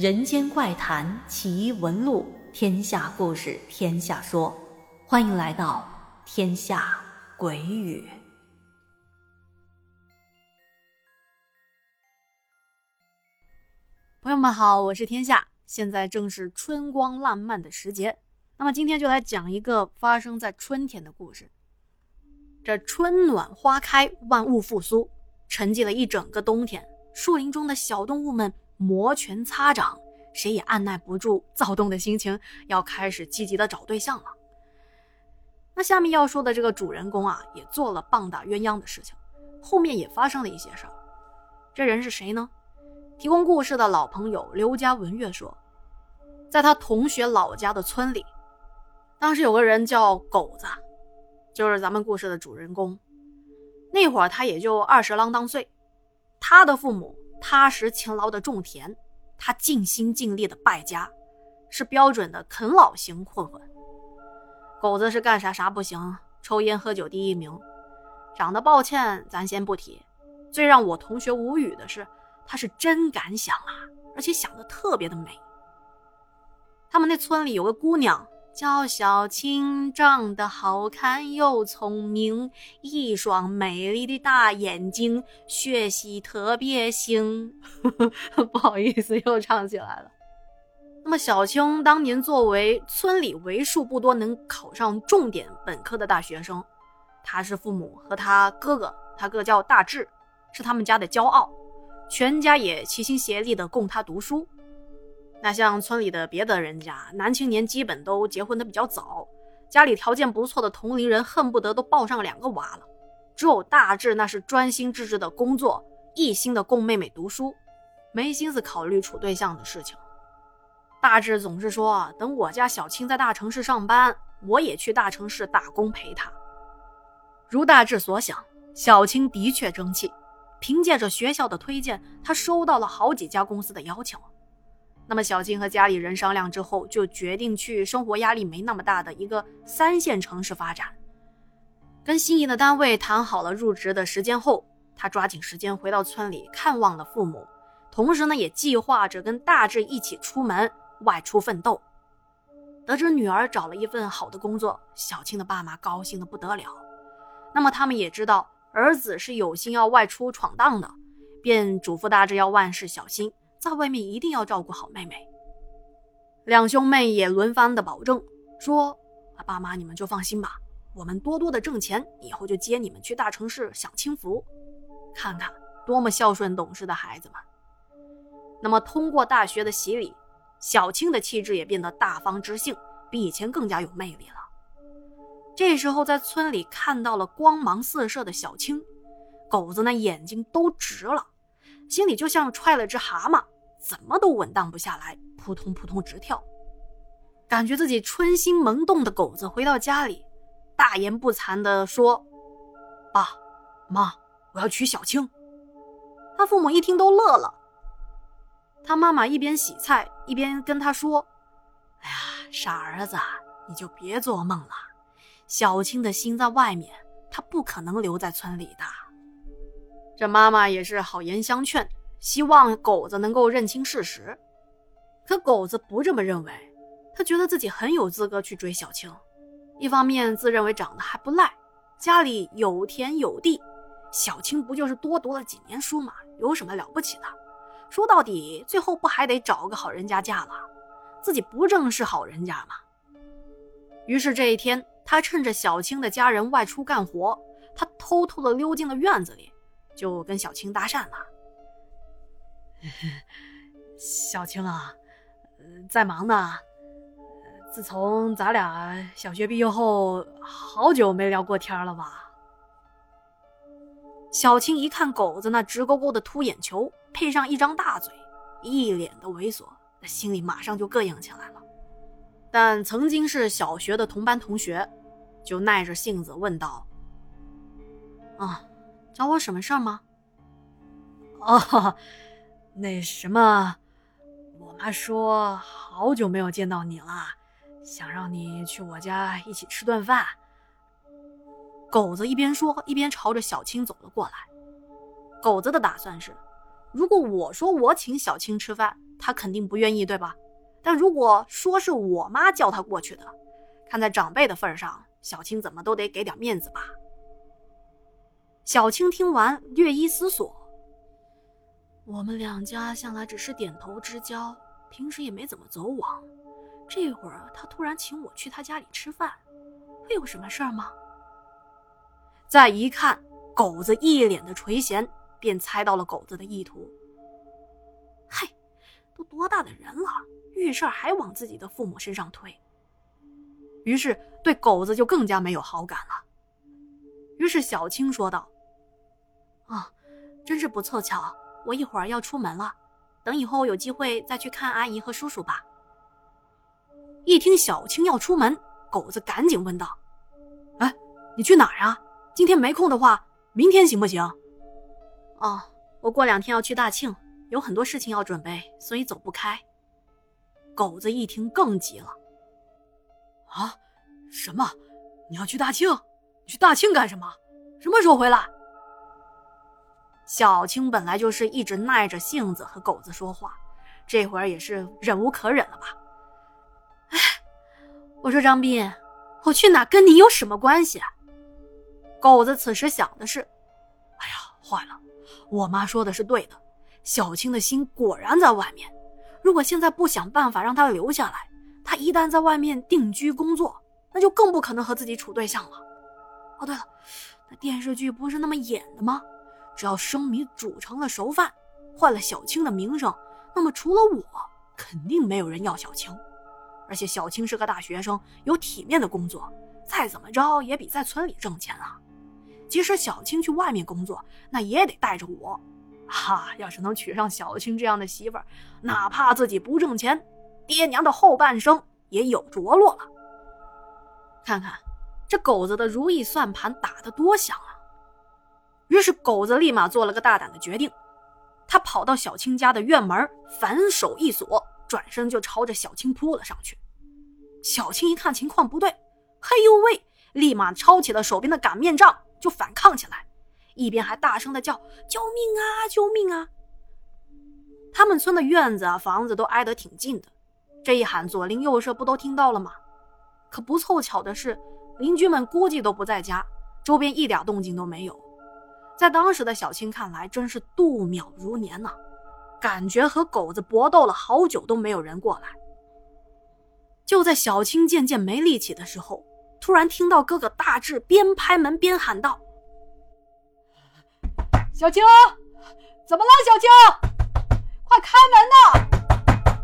人间怪谈奇闻录，天下故事天下说，欢迎来到天下鬼语。朋友们好，我是天下，现在正是春光烂漫的时节，那么今天就来讲一个发生在春天的故事。这春暖花开，万物复苏，沉寂了一整个冬天，树林中的小动物们。摩拳擦掌，谁也按耐不住躁动的心情，要开始积极的找对象了。那下面要说的这个主人公啊，也做了棒打鸳鸯的事情，后面也发生了一些事儿。这人是谁呢？提供故事的老朋友刘家文月说，在他同学老家的村里，当时有个人叫狗子，就是咱们故事的主人公。那会儿他也就二十啷当岁，他的父母。踏实勤劳的种田，他尽心尽力的败家，是标准的啃老型混混。狗子是干啥啥不行，抽烟喝酒第一名。长得抱歉，咱先不提。最让我同学无语的是，他是真敢想啊，而且想的特别的美。他们那村里有个姑娘。叫小青，长得好看又聪明，一双美丽的大眼睛，学习特别行。不好意思，又唱起来了。那么，小青当年作为村里为数不多能考上重点本科的大学生，她是父母和他哥哥，他哥叫大志，是他们家的骄傲，全家也齐心协力的供他读书。那像村里的别的人家，男青年基本都结婚的比较早，家里条件不错的同龄人恨不得都抱上两个娃了。只有大志那是专心致志的工作，一心的供妹妹读书，没心思考虑处对象的事情。大志总是说，等我家小青在大城市上班，我也去大城市打工陪她。如大志所想，小青的确争气，凭借着学校的推荐，她收到了好几家公司的邀请。那么，小青和家里人商量之后，就决定去生活压力没那么大的一个三线城市发展。跟心仪的单位谈好了入职的时间后，他抓紧时间回到村里看望了父母，同时呢，也计划着跟大志一起出门外出奋斗。得知女儿找了一份好的工作，小青的爸妈高兴的不得了。那么，他们也知道儿子是有心要外出闯荡的，便嘱咐大志要万事小心。在外面一定要照顾好妹妹。两兄妹也轮番的保证说：“啊爸妈，你们就放心吧，我们多多的挣钱，以后就接你们去大城市享清福。”看看多么孝顺懂事的孩子们。那么，通过大学的洗礼，小青的气质也变得大方知性，比以前更加有魅力了。这时候，在村里看到了光芒四射的小青，狗子那眼睛都直了。心里就像踹了只蛤蟆，怎么都稳当不下来，扑通扑通直跳。感觉自己春心萌动的狗子回到家里，大言不惭地说：“爸妈，我要娶小青。”他父母一听都乐了。他妈妈一边洗菜一边跟他说：“哎呀，傻儿子，你就别做梦了。小青的心在外面，她不可能留在村里的。”这妈妈也是好言相劝，希望狗子能够认清事实。可狗子不这么认为，他觉得自己很有资格去追小青。一方面自认为长得还不赖，家里有田有地，小青不就是多读了几年书吗？有什么了不起的？说到底，最后不还得找个好人家嫁了？自己不正是好人家吗？于是这一天，他趁着小青的家人外出干活，他偷偷的溜进了院子里。就跟小青搭讪了。小青啊，在忙呢。自从咱俩小学毕业后，好久没聊过天了吧？小青一看狗子那直勾勾的凸眼球，配上一张大嘴，一脸的猥琐，那心里马上就膈应起来了。但曾经是小学的同班同学，就耐着性子问道：“啊？”找我什么事儿吗？哦，那什么，我妈说好久没有见到你了，想让你去我家一起吃顿饭。狗子一边说一边朝着小青走了过来。狗子的打算是，如果我说我请小青吃饭，他肯定不愿意，对吧？但如果说是我妈叫他过去的，看在长辈的份上，小青怎么都得给点面子吧。小青听完，略一思索：“我们两家向来只是点头之交，平时也没怎么走往。这会儿他突然请我去他家里吃饭，会有什么事儿吗？”再一看，狗子一脸的垂涎，便猜到了狗子的意图。嘿，都多大的人了，遇事儿还往自己的父母身上推。于是对狗子就更加没有好感了。于是小青说道：“啊，真是不凑巧，我一会儿要出门了，等以后有机会再去看阿姨和叔叔吧。”一听小青要出门，狗子赶紧问道：“哎，你去哪儿啊？今天没空的话，明天行不行？”“哦，我过两天要去大庆，有很多事情要准备，所以走不开。”狗子一听更急了。啊，什么？你要去大庆？你去大庆干什么？什么时候回来？小青本来就是一直耐着性子和狗子说话，这会儿也是忍无可忍了吧？哎，我说张斌，我去哪跟你有什么关系？啊狗子此时想的是：哎呀，坏了，我妈说的是对的，小青的心果然在外面。如果现在不想办法让她留下来，他一旦在外面定居工作，那就更不可能和自己处对象了。哦，对了，那电视剧不是那么演的吗？只要生米煮成了熟饭，坏了小青的名声，那么除了我，肯定没有人要小青。而且小青是个大学生，有体面的工作，再怎么着也比在村里挣钱啊。即使小青去外面工作，那也得带着我。哈，要是能娶上小青这样的媳妇儿，哪怕自己不挣钱。爹娘的后半生也有着落了。看看这狗子的如意算盘打得多响啊！于是狗子立马做了个大胆的决定，他跑到小青家的院门，反手一锁，转身就朝着小青扑了上去。小青一看情况不对，嘿呦喂，立马抄起了手边的擀面杖就反抗起来，一边还大声的叫：“救命啊！救命啊！”他们村的院子啊，房子都挨得挺近的。这一喊，左邻右舍不都听到了吗？可不凑巧的是，邻居们估计都不在家，周边一点动静都没有。在当时的小青看来，真是度秒如年呐，感觉和狗子搏斗了好久都没有人过来。就在小青渐渐没力气的时候，突然听到哥哥大志边拍门边喊道：“小青，怎么了？小青，快开门呐！”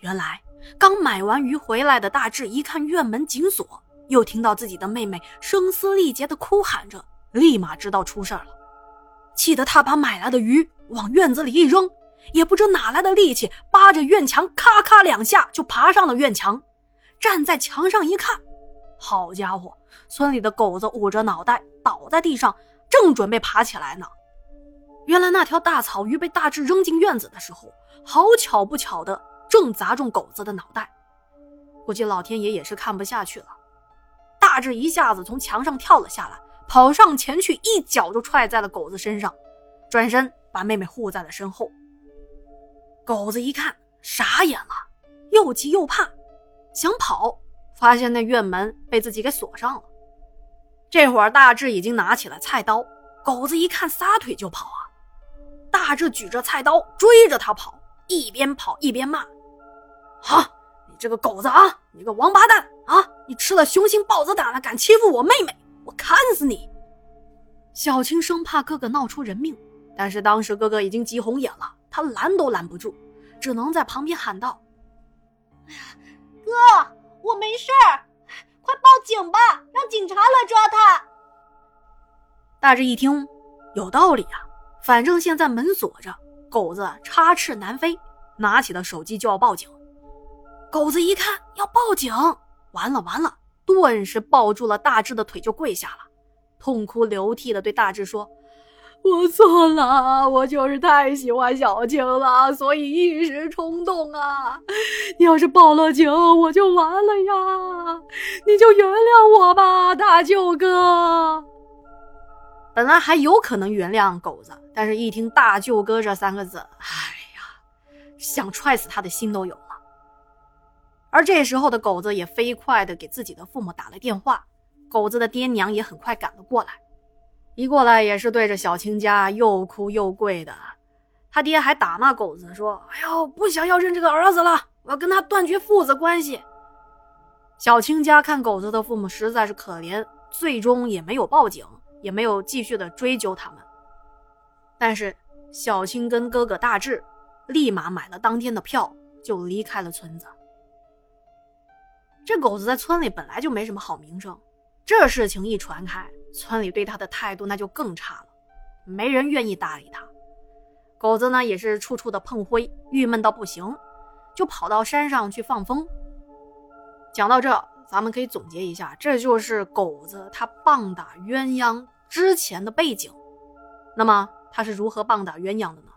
原来刚买完鱼回来的大志一看院门紧锁，又听到自己的妹妹声嘶力竭的哭喊着，立马知道出事了。气得他把买来的鱼往院子里一扔，也不知哪来的力气，扒着院墙咔咔两下就爬上了院墙。站在墙上一看，好家伙，村里的狗子捂着脑袋倒在地上，正准备爬起来呢。原来那条大草鱼被大志扔进院子的时候，好巧不巧的。正砸中狗子的脑袋，估计老天爷也是看不下去了。大志一下子从墙上跳了下来，跑上前去，一脚就踹在了狗子身上，转身把妹妹护在了身后。狗子一看傻眼了，又急又怕，想跑，发现那院门被自己给锁上了。这会儿大志已经拿起了菜刀，狗子一看撒腿就跑啊！大志举着菜刀追着他跑，一边跑一边骂。啊！你这个狗子啊！你个王八蛋啊！你吃了雄心豹子胆了，敢欺负我妹妹，我砍死你！小青生怕哥哥闹出人命，但是当时哥哥已经急红眼了，他拦都拦不住，只能在旁边喊道：“哥，我没事儿，快报警吧，让警察来抓他。”大志一听，有道理啊，反正现在门锁着，狗子插翅难飞，拿起了手机就要报警。狗子一看要报警，完了完了，顿时抱住了大志的腿就跪下了，痛哭流涕的对大志说：“我错了，我就是太喜欢小青了，所以一时冲动啊！你要是报了警，我就完了呀！你就原谅我吧，大舅哥。”本来还有可能原谅狗子，但是一听“大舅哥”这三个字，哎呀，想踹死他的心都有了。而这时候的狗子也飞快的给自己的父母打了电话，狗子的爹娘也很快赶了过来，一过来也是对着小青家又哭又跪的。他爹还打骂狗子说：“哎呦，不想要认这个儿子了，我要跟他断绝父子关系。”小青家看狗子的父母实在是可怜，最终也没有报警，也没有继续的追究他们。但是小青跟哥哥大志立马买了当天的票，就离开了村子。这狗子在村里本来就没什么好名声，这事情一传开，村里对他的态度那就更差了，没人愿意搭理他。狗子呢也是处处的碰灰，郁闷到不行，就跑到山上去放风。讲到这，咱们可以总结一下，这就是狗子他棒打鸳鸯之前的背景。那么他是如何棒打鸳鸯的呢？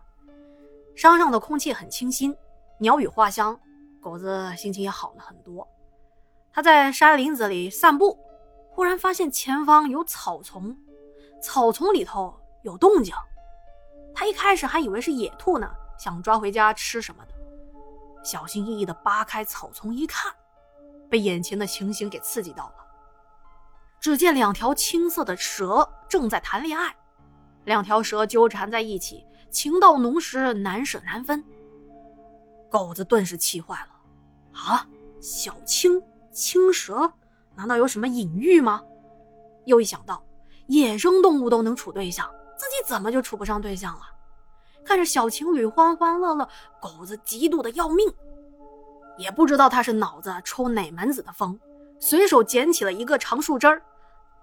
山上的空气很清新，鸟语花香，狗子心情也好了很多。他在山林子里散步，忽然发现前方有草丛，草丛里头有动静。他一开始还以为是野兔呢，想抓回家吃什么的。小心翼翼地扒开草丛一看，被眼前的情形给刺激到了。只见两条青色的蛇正在谈恋爱，两条蛇纠缠在一起，情到浓时难舍难分。狗子顿时气坏了，啊，小青青蛇，难道有什么隐喻吗？又一想到野生动物都能处对象。自己怎么就处不上对象了？看着小情侣欢欢乐乐，狗子嫉妒的要命，也不知道他是脑子抽哪门子的风，随手捡起了一个长树枝儿，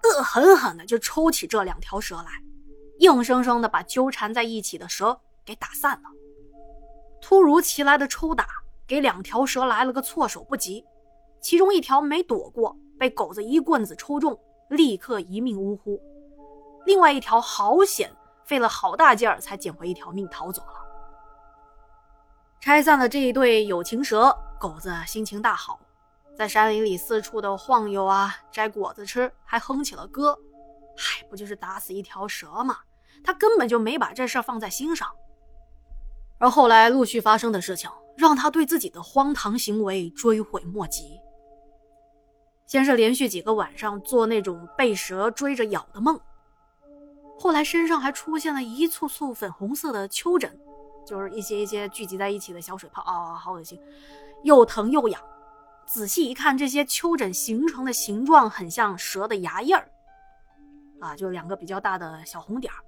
恶狠狠的就抽起这两条蛇来，硬生生的把纠缠在一起的蛇给打散了。突如其来的抽打给两条蛇来了个措手不及，其中一条没躲过，被狗子一棍子抽中，立刻一命呜呼。另外一条好险，费了好大劲儿才捡回一条命逃走了。拆散了这一对友情蛇，狗子心情大好，在山林里四处的晃悠啊，摘果子吃，还哼起了歌。嗨，不就是打死一条蛇吗？他根本就没把这事放在心上。而后来陆续发生的事情，让他对自己的荒唐行为追悔莫及。先是连续几个晚上做那种被蛇追着咬的梦。后来身上还出现了一簇簇粉红色的丘疹，就是一些一些聚集在一起的小水泡啊，好恶心，又疼又痒。仔细一看，这些丘疹形成的形状很像蛇的牙印儿，啊，就两个比较大的小红点儿。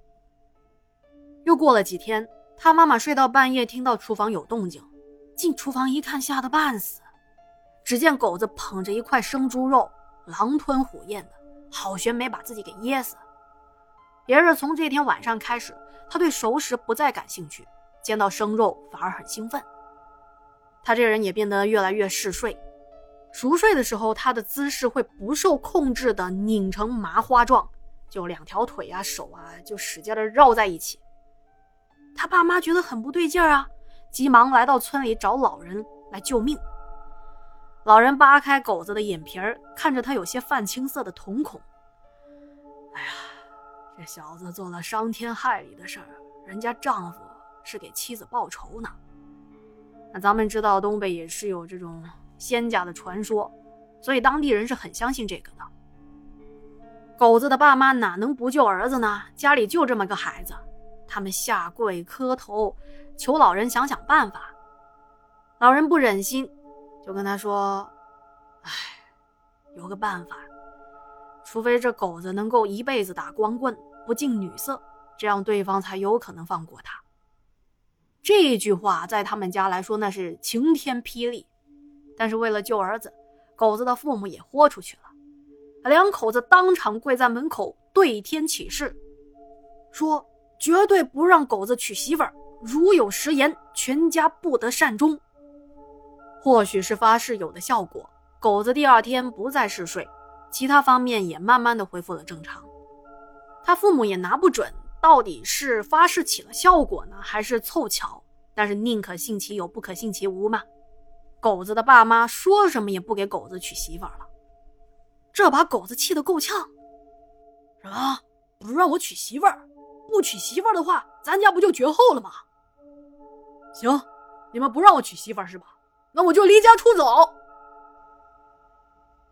又过了几天，他妈妈睡到半夜，听到厨房有动静，进厨房一看，吓得半死。只见狗子捧着一块生猪肉，狼吞虎咽的，好悬没把自己给噎死。也是从这天晚上开始，他对熟食不再感兴趣，见到生肉反而很兴奋。他这人也变得越来越嗜睡，熟睡的时候，他的姿势会不受控制的拧成麻花状，就两条腿啊、手啊，就使劲的绕在一起。他爸妈觉得很不对劲儿啊，急忙来到村里找老人来救命。老人扒开狗子的眼皮儿，看着他有些泛青色的瞳孔，哎呀。这小子做了伤天害理的事儿，人家丈夫是给妻子报仇呢。那咱们知道东北也是有这种仙家的传说，所以当地人是很相信这个的。狗子的爸妈哪能不救儿子呢？家里就这么个孩子，他们下跪磕头，求老人想想办法。老人不忍心，就跟他说：“哎，有个办法。”除非这狗子能够一辈子打光棍，不近女色，这样对方才有可能放过他。这句话在他们家来说那是晴天霹雳，但是为了救儿子，狗子的父母也豁出去了。两口子当场跪在门口对天起誓，说绝对不让狗子娶媳妇儿，如有食言，全家不得善终。或许是发誓有的效果，狗子第二天不再嗜睡。其他方面也慢慢的恢复了正常，他父母也拿不准到底是发誓起了效果呢，还是凑巧。但是宁可信其有，不可信其无嘛。狗子的爸妈说什么也不给狗子娶媳妇了，这把狗子气得够呛。什么？不让我娶媳妇儿？不娶媳妇儿的话，咱家不就绝后了吗？行，你们不让我娶媳妇是吧？那我就离家出走。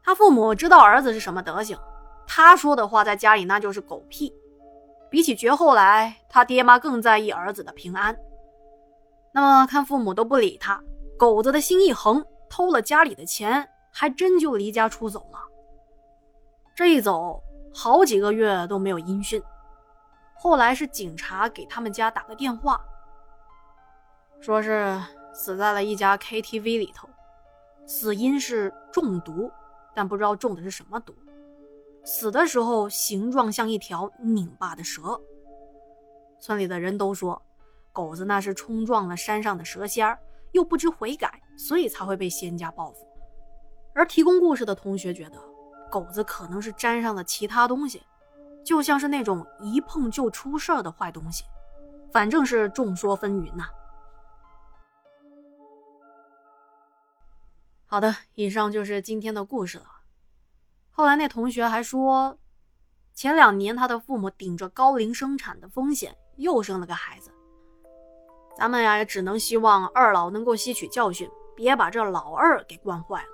他父母知道儿子是什么德行，他说的话在家里那就是狗屁。比起绝后来，他爹妈更在意儿子的平安。那么看父母都不理他，狗子的心一横，偷了家里的钱，还真就离家出走了。这一走，好几个月都没有音讯。后来是警察给他们家打个电话，说是死在了一家 KTV 里头，死因是中毒。但不知道中的是什么毒，死的时候形状像一条拧巴的蛇。村里的人都说，狗子那是冲撞了山上的蛇仙儿，又不知悔改，所以才会被仙家报复。而提供故事的同学觉得，狗子可能是沾上了其他东西，就像是那种一碰就出事儿的坏东西。反正是众说纷纭呐。好的，以上就是今天的故事了。后来那同学还说，前两年他的父母顶着高龄生产的风险又生了个孩子。咱们呀也只能希望二老能够吸取教训，别把这老二给惯坏了。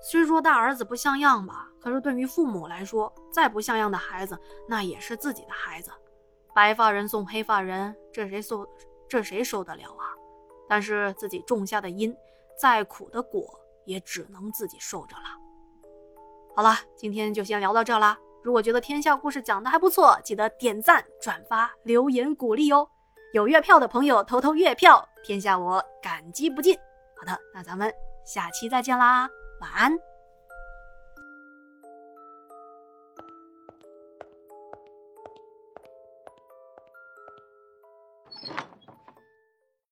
虽说大儿子不像样吧，可是对于父母来说，再不像样的孩子那也是自己的孩子。白发人送黑发人，这谁受这谁受得了啊？但是自己种下的因，再苦的果。也只能自己受着了。好了，今天就先聊到这啦。如果觉得天下故事讲的还不错，记得点赞、转发、留言鼓励哦。有月票的朋友投投月票，天下我感激不尽。好的，那咱们下期再见啦，晚安。